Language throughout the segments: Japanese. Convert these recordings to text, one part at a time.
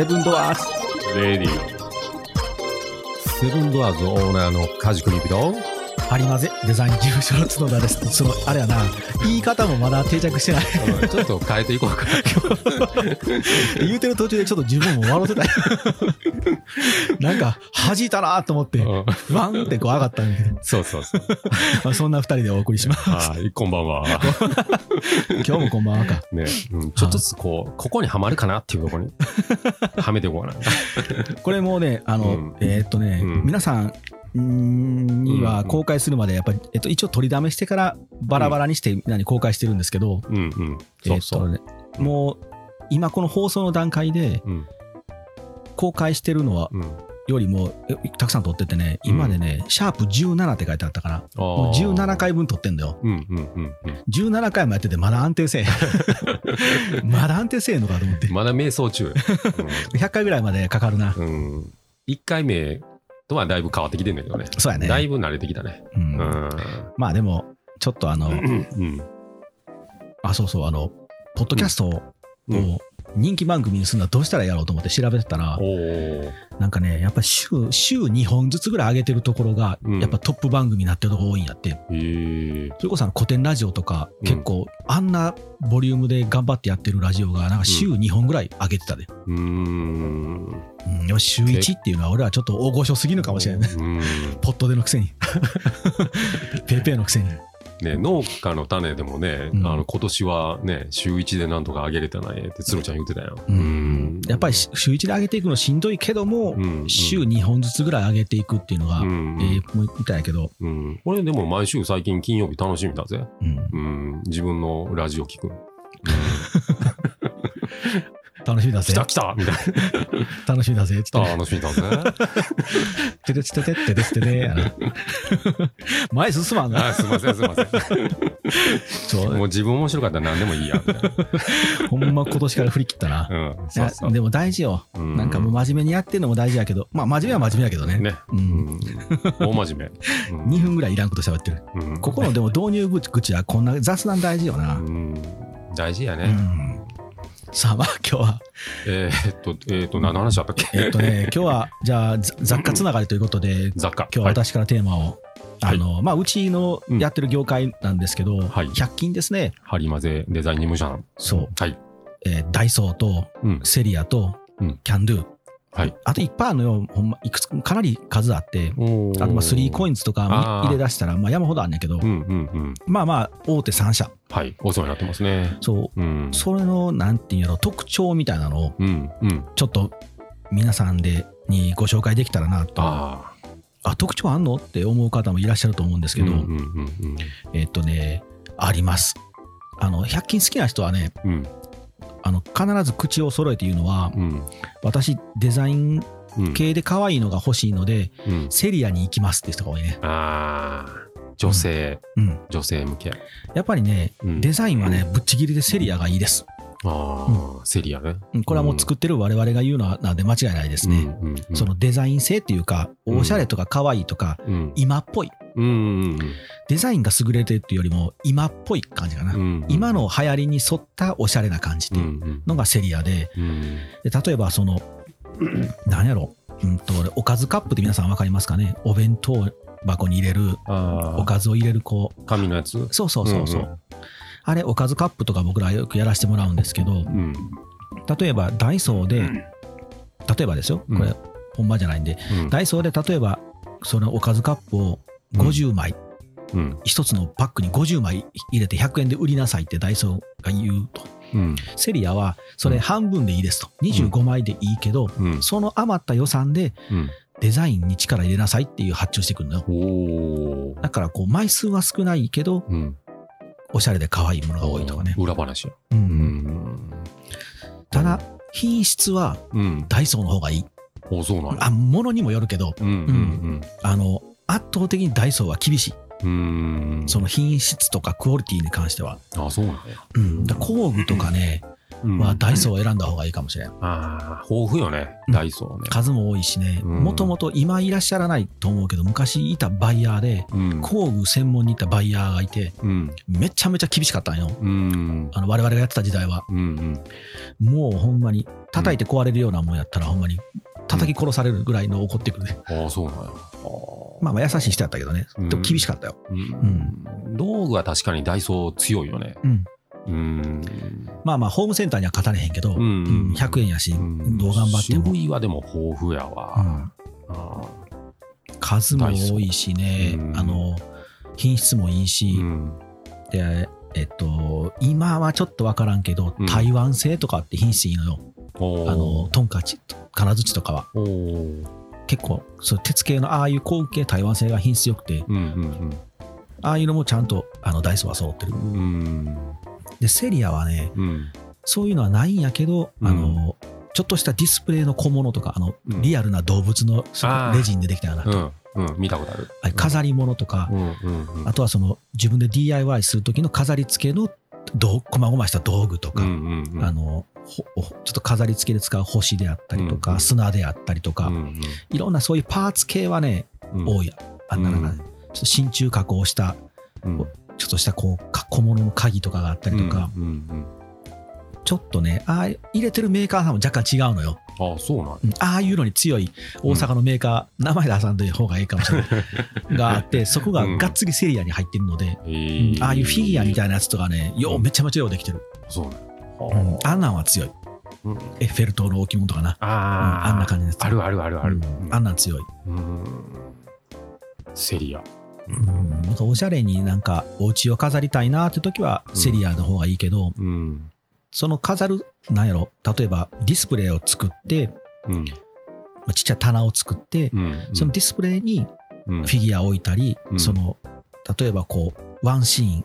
セブンドアーズ。レディセブンドアーズオーナーの梶国人ハリマゼデザイン事務所の角田です。そのあれやな。言い方もまだ定着してない。ちょっと変えていこうか。言うてる途中でちょっと自分も笑ってた。よ なんか弾いたなと思ってうん。ワンってこう上がったんだけど、そうそうそう。まあ、そんな二人でお送りします。はいこんばんは。今日もこんばんはか。ね、うん、ちょっとずつこうここにはまるかなっていうところに。はめていこうかな。これもうねあの、うん。えーっとね、うん。皆さんんには公開するまでやっぱり、えっと、一応取りだめしてからバラバラにしてみん。なに公開してるんですけど、うんうん。そうそう、えーっとね、もう今この放送の段階でうん。公開してるのはうん。よりもえたくさん撮っててね今でね、シャープ17って書いてあったからもう17回分撮ってんだよ。うんうんうんうん。17回もやっててまだ安定せえ。まだ安定せえのかと思って。まだ瞑想中。100回ぐらいまでかかるな、うん、うん、1回目とはだいぶ変わってきてんだけどね。そうやね。だいぶ慣れてきたね。うん。うん。まあでもちょっとあの、うん。あそうそうあのポッドキャストをうん人気番組にするのはどうしたらやろうと思って調べてたら、なんかねやっぱ週週2本ずつぐらい上げてるところが、うん。やっぱトップ番組になってるところ多いんやって。それこそあの古典ラジオとか、うん。結構あんなボリュームで頑張ってやってるラジオがなんか週2本ぐらい上げてたで、うーん。うん、週1っていうのは俺はちょっと大御所すぎるかもしれない ポットでのくせに。ペーペーのくせにね、農家の種でもね、うん。あの今年はね週1でなんとかあげれたなえって鶴ちゃん言ってたよ。うん。やっぱり週1で上げていくのしんどいけども、うん。週2本ずつぐらい上げていくっていうのが、うん。ええもうみたいやけど、うん、俺でも毎週最近金曜日楽しみだぜ。うん。うん、自分のラジオ聞く。楽しみだぜ。来た来た。みたい楽しみだぜ。っつってな。ね楽しみだぜ。てれつててってれつて 前進まんな。あすいませんすいません。そう。もう自分面白かったら何でもいいや。ほんま今年から振り切ったな、なうん、いそうそう。やでも大事よ、うん。なんかもう真面目にやってるのも大事やけど。まあ真面目は真面目やけどね。ね。ううん。ん。大真面目。うん。2分ぐらいいらんこと喋ってる。うん。ここのでも導入口はこんな雑談大事よな、うん。大事やね。うんさあまあ今日は。えーっと、えーっと、何の話だったっけ？えっとね 今日はじゃあざ雑貨つながりということで雑貨。今日は私からテーマを、あのまあうちのやってる業界なんですけど、はい。100均ですね。ハリマゼデザイン事務所の。そう、はい。えーダイソーとうん。セリアとうん。キャンドゥ、はい。あといっぱいあるのよほんまいくつかなり数あっておあとまあ 3COINS イン。とか入れ出したらまあ山ほどあんねんけど、うんうんうん。まあまあ大手3社はい。お世話になってますね。そううん。それのなんていうんやろ特徴みたいなのをうんうん。ちょっと皆さんでにご紹介できたらなとああ特徴あんのって思う方もいらっしゃると思うんですあ。けど、うんうんうんえっとねありますあの100均好きな人はねうん。あの必ず口を揃えて言うのはうん。私デザインうん。系で可愛いのが欲しいのでうん。セリアに行きますって人が多いね、ああ。女性、うん、女性向け。やっぱりねうん。デザインはねぶっちぎりでセリアがいいです、ああ、セリアね。うん。これはもう作ってる我々が言うのはなんで間違いないですね、うんうんうん。そのデザイン性っていうかうん。おしゃれとか可愛いとかうん。今っぽい。うんうんデザインが優れてるっていうよりも今っぽい感じかな、うんうん今の流行りに沿ったおしゃれな感じってうんいううん。のがセリアで。うんで例えばその 何やろう。んと俺おかずカップって皆さん分かりますかね。お弁当箱に入れるおかずを入れるこ紙のやつ？うそうそうそうそう、うんうあれおかずカップとか僕らよくやらせてもらうんですけどうん。例えばダイソーで例えばですよ。これ、うん。本場じゃないんで。うん。ダイソーで例えばそのおかずカップを50枚、うん。一つのパックに50枚入れて100円で売りなさいってダイソーが言うとうん。セリアはそれ半分でいいですと25枚でいいけど、うん。その余った予算でうん。デザインに力入れなさいっていう発注してくるのよ。だからこう枚数は少ないけどうん。おしゃれで可愛いものが多いとかね、裏話や。うんうん。ただ品質はうん。ダイソーの方がいいおそうなんや。あ物にもよるけどうんうんあの圧倒的にダイソーは厳しい。その品質とかクオリティに関しては、あ、そうなんや。うん、だ工具とかねうんはダイソーを選んだ方がいいかもしれん。ああ、豊富よね、うんダイソーね。数も多いしね、うんもともと今いらっしゃらないと思うけど、昔いたバイヤーで、うん。工具専門にいたバイヤーがいて、うん。めちゃめちゃ厳しかったんよ。うん。あの我々がやってた時代は。うん。うん。もうほんまに、叩いて壊れるようなもんやったら、ほんまに、叩き殺されるぐらいの怒ってくるね。ああ、そうなんや。あまあまあ優しい人やったけどね。うんでも厳しかったよ。うん。道具は確かにダイソー強いよね。うん。うん。まあまあ、ホームセンターには勝たれへんけど、うんうん100円やし、うんどう頑張っても。種類はでも豊富やうわ。んあ数も多いしね、うんあの、品質もいいし。で、えっと、今はちょっとわからんけど、うん台湾製とかって品質いいのよ。あの、トンカチ、金槌とかは。結構、そう鉄系のああいう工具系台湾製が品質良くて、うんうんああいうのもちゃんとあのダイソーは揃ってるう。ん。うん。で、セリアはね、うん。そういうのはないんやけど、うんあの、ちょっとしたディスプレイの小物とか、あの、うんリアルな動物のレジンでできたような、うん。うん。見たことある。あれ飾り物とか、うんうんうん。あとはその自分で DIY する時の飾り付けの道こまごました道具とか、うんうんうん。あのちょっと飾り付けで使う星であったりとか、うん砂であったりとか、いろんなそういうパーツ系はね、うん。多い。あんななんかね、ちょっと真鍮加工したうん。ちょっとしたこうか小物の鍵とかがあったりとか、ちょっとねああ入れてるメーカーさんも若干違うのよ、うん。ああ、そうなんああいうのに強い大阪のメーカー、名前出さん方がいいかもしれない。があってそこががっつりセリアに入ってるので、へうんーああいうフィギュアみたいなやつとかねようめちゃめちゃようできてる、そうなんうんや。あんなんは強いうんエッフェル塔の置物とかな、ああ、あんな感じですあるあるあるある。うんあんなん強い、うん。セリア。うん、なんかおしゃれになんかお家を飾りたいなって時はうんセリアの方がいいけど、うん。その飾るなんやろ例えばディスプレイを作ってうん。まあちっちゃい棚を作って、うん。そのディスプレイにうん、フィギュアを置いたり、うんその例えばこうワンシーンうん。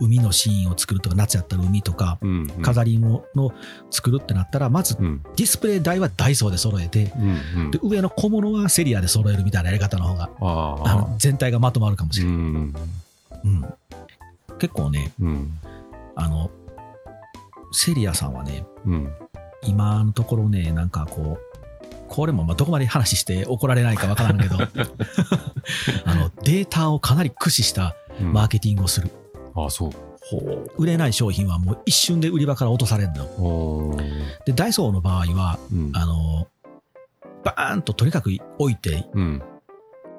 海のシーンを作るとか夏やったら海とか、うん。飾り物の作るってなったらまずうん。ディスプレイ台はダイソーで揃えてで。上の小物はセリアで揃えるみたいなやり方の方がああの全体がまとまるかもしうれない、ん。うん結構ねうん。あのセリアさんはねうん。今のところねなんかこうこれもまあどこまで話して怒られないかわからんけど あのデータをかなり駆使したうん。マーケティングをする、ああ、そう。ほ売れない商品はもう一瞬で売り場から落とされるのでダイソーの場合はうん。あのバーンととにかく置いてうん。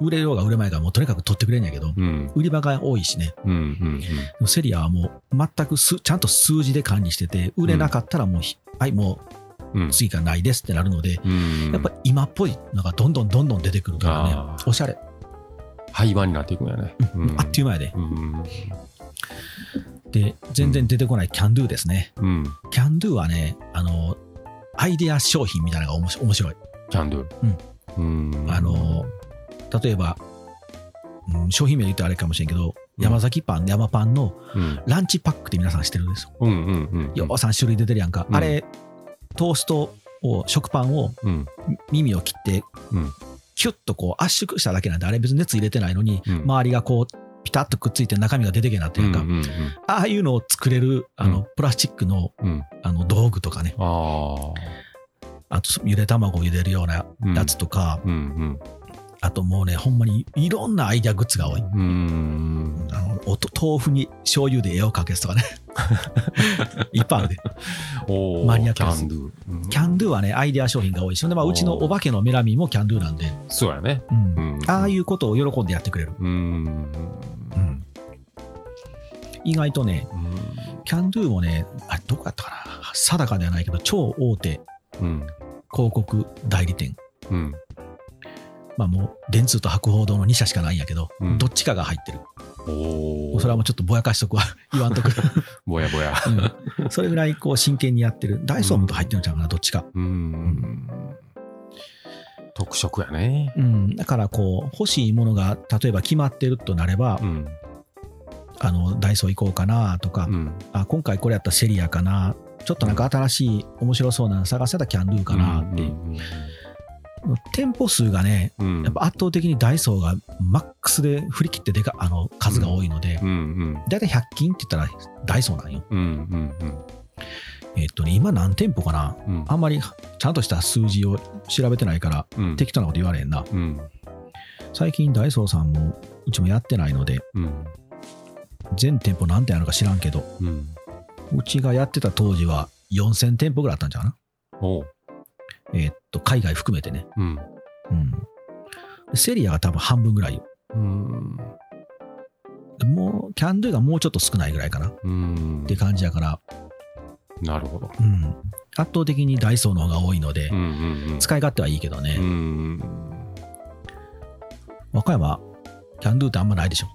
売れようが売れまいがもうとにかく取ってくれんやけど、うん。売り場が多いしねうん。うん。でもセリアはもう全くすちゃんと数字で管理してて売れなかったらもうひ、はいもうん。う次からないですってなるので、うん。やっぱ今っぽいのがどんどんどんどん出てくるからねおしゃれ、廃盤になっていくんやね。うんあっという間やでうん。で全然出てこないキャンドゥですねうん。キャンドゥはねあのアイデア商品みたいなのがおもし面白いキャンドゥ。うん。あの例えば、うん商品名言うとあれかもしれんけど、うん山崎パン山パンのうん。ランチパックって皆さん知ってるんです？ようんうんうん。よう3種類出てるやんか、うんあれトーストを食パンをうん。耳を切って、うんキュッとこう圧縮しただけなんであれ別に熱入れてないのに、うん周りがこうピタッとくっついて中身が出てけなってるやんか、うんうんああいうのを作れるあの、うん。プラスチックのうん。うん。あの道具とかね。あとゆで卵を茹でるようなやつとか、うんあともうねほんまにいろんなアイデアグッズが多い、うん。うん。あのおと豆腐に醤油で絵を描けすとかね。いっぱいあるで。おーマニアックです。キャンドゥ。うん。キャンドゥはねアイデア商品が多いし。でまあうちのお化けのメラミンもキャンドゥなんで、そうやね。うん。うん。ああいうことを喜んでやってくれる、うん。うん意外とねうんキャンドゥもねあれどこやったかな定かではないけど超大手うん。広告代理店うん。まあもう電通と博報堂の2社しかないんやけど、うんどっちかが入ってるおお。それはもうちょっとぼやかしとくわ 言わんとく、ぼやぼや。うんそれぐらいこう真剣にやってるダイソーも入ってるんちゃうかなどっちかうん。特色やね。うん、だからこう欲しいものが例えば決まってるとなれば、うん。あのダイソー行こうかなとか、うん。あ今回これやったらセリアかなちょっとなんか新しい面白そうなの探せたらキャンドゥかなっていう、店舗数がねうん。やっぱ圧倒的にダイソーがマックスで振り切ってでかあの数が多いので、うんうん。だいたい100均って言ったらダイソーなんようんうんうん。えっとね、今何店舗かなうん。あんまりちゃんとした数字を調べてないから、うん。適当なこと言われへんな。うん。最近ダイソーさんもうちもやってないので、うん。全店舗何店あるか知らんけど、うん。うちがやってた当時は4000店舗ぐらいあったんじゃ。な。えーっと、海外含めてね。うん。うん。でセリアが多分半分ぐらいよ。うん。でもう、キャンドゥがもうちょっと少ないぐらいかなっうんて。感じやから、なるほど。うん。圧倒的にダイソーの方が多いのでうん、うんうん。使い勝手はいいけどね。うん。和歌山、キャンドゥってあんまないでしょ。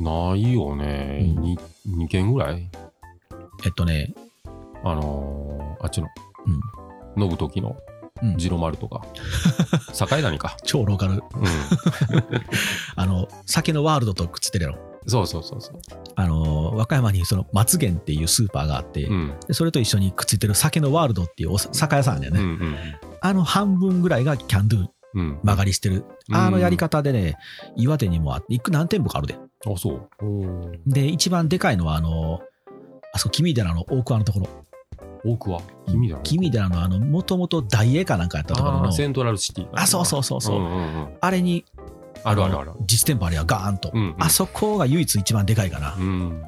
ないよね。うんに2件ぐらい？えっとね、あのー、あっちの、うん。飲む時のうん、ジロマルとか。境谷か。超ローカル。うん。あの、酒のワールドとくっつってるやろ。そうそうそうそう。あの、和歌山にその松源っていうスーパーがあって、うん。でそれと一緒にくっついてる酒のワールドっていうお酒屋さんだようんね。あの半分ぐらいがキャンドゥうん。うん。曲がりしてる。うんあのやり方でね、岩手にもあって、いく何店舗かあるで。あ、そう。で、一番でかいのは、あの、あそこ、君寺の大桑のところ。奥は君だろ。君寺のあの、もともと大英かなんかやったところのセントラルシティ。あ、そうそうそうそう。んんうんあれに、あるあるあるの。実店舗あれはガーンと。うんうんあそこが唯一一番でかいかな。うん。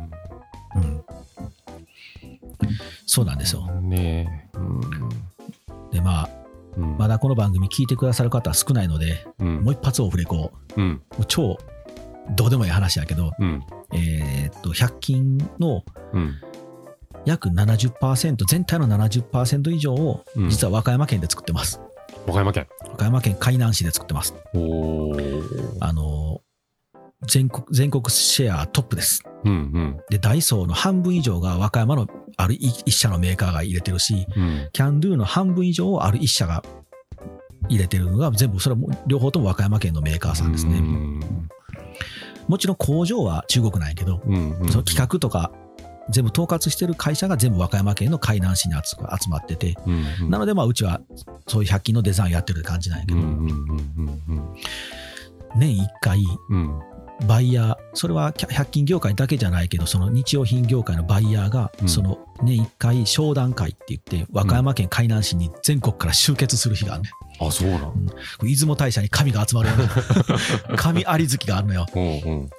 うん。そうなんですよ。ねえ。うんで、まあ、うん。まだこの番組聞いてくださる方は少ないので、うんもう一発オフレコ、うん。もう超どうでもいい話やけど、うん。えーっと、100均のうん。約70%、全体の70%以上をうん実は和歌山県で作ってます。和歌山県。和歌山県海南市で作ってます。あのー全国、全国シェアトップです。うんで、ダイソーの半分以上が和歌山のある一一社のメーカーが入れてるし、うん。うん。キャンドゥの半分以上をある一社が入れてるのが全部、それも両方とも和歌山県のメーカーさんですね。うん。もちろん工場は中国なんやけど、その企画とか全部統括してる会社が全部和歌山県の海南市に集集まってて、うんうん。なのでまあうちはそういう100均のデザインやってる感じなんやけど。年1回うん。バイヤー、それは100均業界だけじゃないけど、その日用品業界のバイヤーがう、んその年1回商談会って言って、和歌山県海南市に全国から集結する日があるね。あ、そうなの？出雲大社に神が集まるような 神有月があるのよ。うんうん。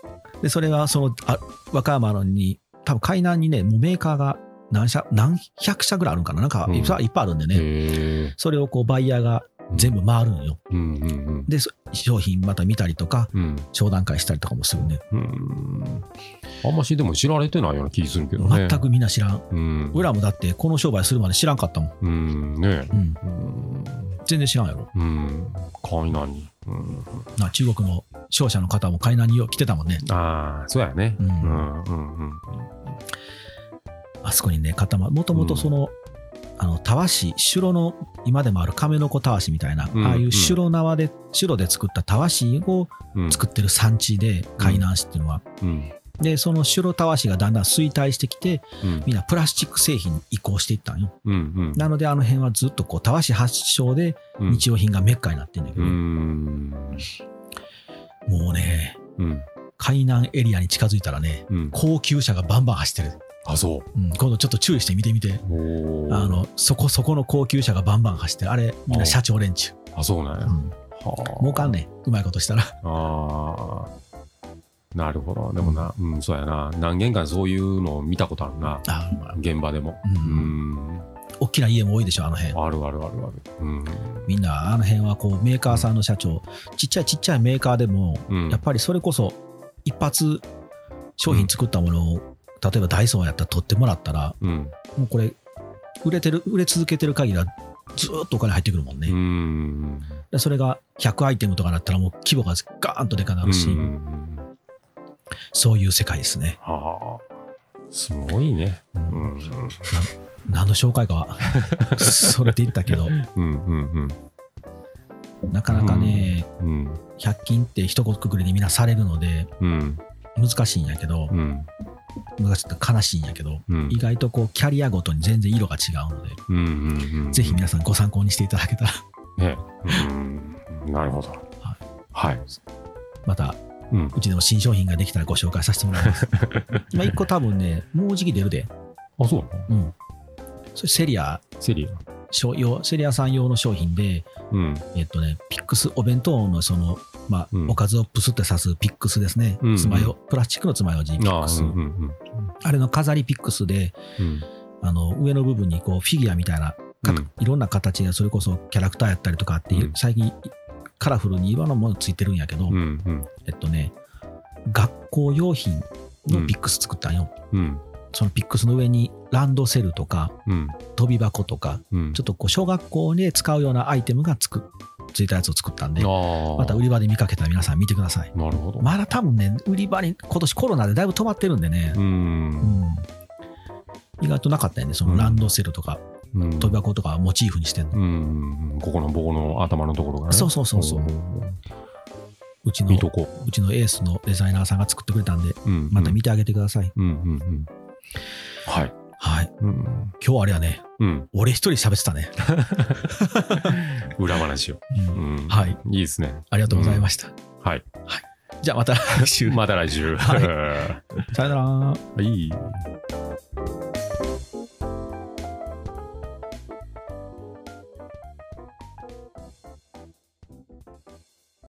で、それがそのあ和歌山のに、多分海南にね、もうメーカーが何社、何百社ぐらいあるんかななんかうんいっぱいあるんでね。それをこうバイヤーが全部回るのよ。うんうんうん。で、そ商品また見たりとか、うん。商談会したりとかもするね。うん。あんましでも知られてないような気するけどね。全くみんな知らん。うん。俺らもだってこの商売するまで知らんかったもん。うん。ねうん。うん。全然知らんやろ。うん。海南に。うん。な中国の商社の方も海南に来てたもんね。ああ、そうやね。ううんんうんうん。あそこにね、固まもともとその、あの、たわし、城の、今でもある亀の子たわしみたいな、うんああいう城縄で、城で作ったたわしをうん。作ってる産地で、海南市っていうのは。うん。で、その城たわしがだんだん衰退してきて、うん。みんなプラスチック製品に移行していったんよ。うんうん。なので、あの辺はずっとこう、たわし発祥で、うん日用品がメッカになってんだけうど、ん。もうね、うん。海南エリアに近づいたらね、うん。高級車がバンバン走ってる。あ、そうん、今度ちょっと注意して見てみて。あ、の、そこそこの高級車がバンバン走ってる。あれ、みんな社長連中。あ、そうなんや。うん。はあ儲かんねん。うまいことしたら。ああ。なるほど。でもな、うん、そうやな。何軒かそういうのを見たことあるな。あまあ現場でも。ううんん。大きな家も多いでしょ、あの辺。あるあるあるある。うん。みんな、あの辺はこう、メーカーさんの社長、ちっちゃいちっちゃいメーカーでも、うん。やっぱりそれこそ、一発商品作ったものを、例えばダイソーやったら取ってもらったら、うん。もうこれ、売れてる、売れ続けてる限りは、ずーっとお金入ってくるもんね。うん。でそれが100アイテムとかだったらもう規模がガーンとでかなるし、うんそういう世界ですね。はあ。すごいね。うん。何の紹介かは、それで言ったけど、うんうんなかなかね、うん。うん。100均って一言くくりでみんなされるので、うん。難しいんやけど、うん。難しいって悲しいんやけど、うん。意外とこう、キャリアごとに全然色が違うので、うんうんうん。ぜひ皆さんご参考にしていただけたら、ね。うん。なるほど。はい。また、うん。うちでも新商品ができたらご紹介させてもらいます。今一個多分ね、もうじき出るで。あ、そうなの？うん。それセリア、セリア。商用セリアさん用の商品で、うん。えっとね、ピックス、お弁当のその、まあ、うんおかずをプスって刺すピックスですね。うんうん爪楊、プラスチックの爪楊枝ピああ、ックス。うんうんあれの飾りピックスで、うん。うん。あの、上の部分にこう、フィギュアみたいな、かうんいろんな形で、それこそキャラクターやったりとかっていう、うん最近、カラフルにいろんなものついてるんやけど、うんうん。えっとね、学校用品のピックス作ったんよ。うん。そのピックスの上にランドセルとか、うん。跳び箱とか、うん。ちょっとこう小学校で使うようなアイテムがつくついたやつを作ったんで。また売り場で見かけたら皆さん見てください。なるほど。まだ多分ね、売り場に今年コロナでだいぶ止まってるんでねう、。うんん意外となかったよね、そのランドセルとかうん。跳び箱とかモチーフにしてんの。うん。ここの棒の頭のところがね。そうそうそうそううちのうちのエースのデザイナーさんが作ってくれたんで、う。うん。また見てあげてください。うんうんうん。はい。はい。うん。今日はあれやね、うん。俺一人喋ってたね。裏話を。うんうん。はい。いいですね。ありがとうございました。はい。じゃあまた来週。また来週。はは さよなら。い。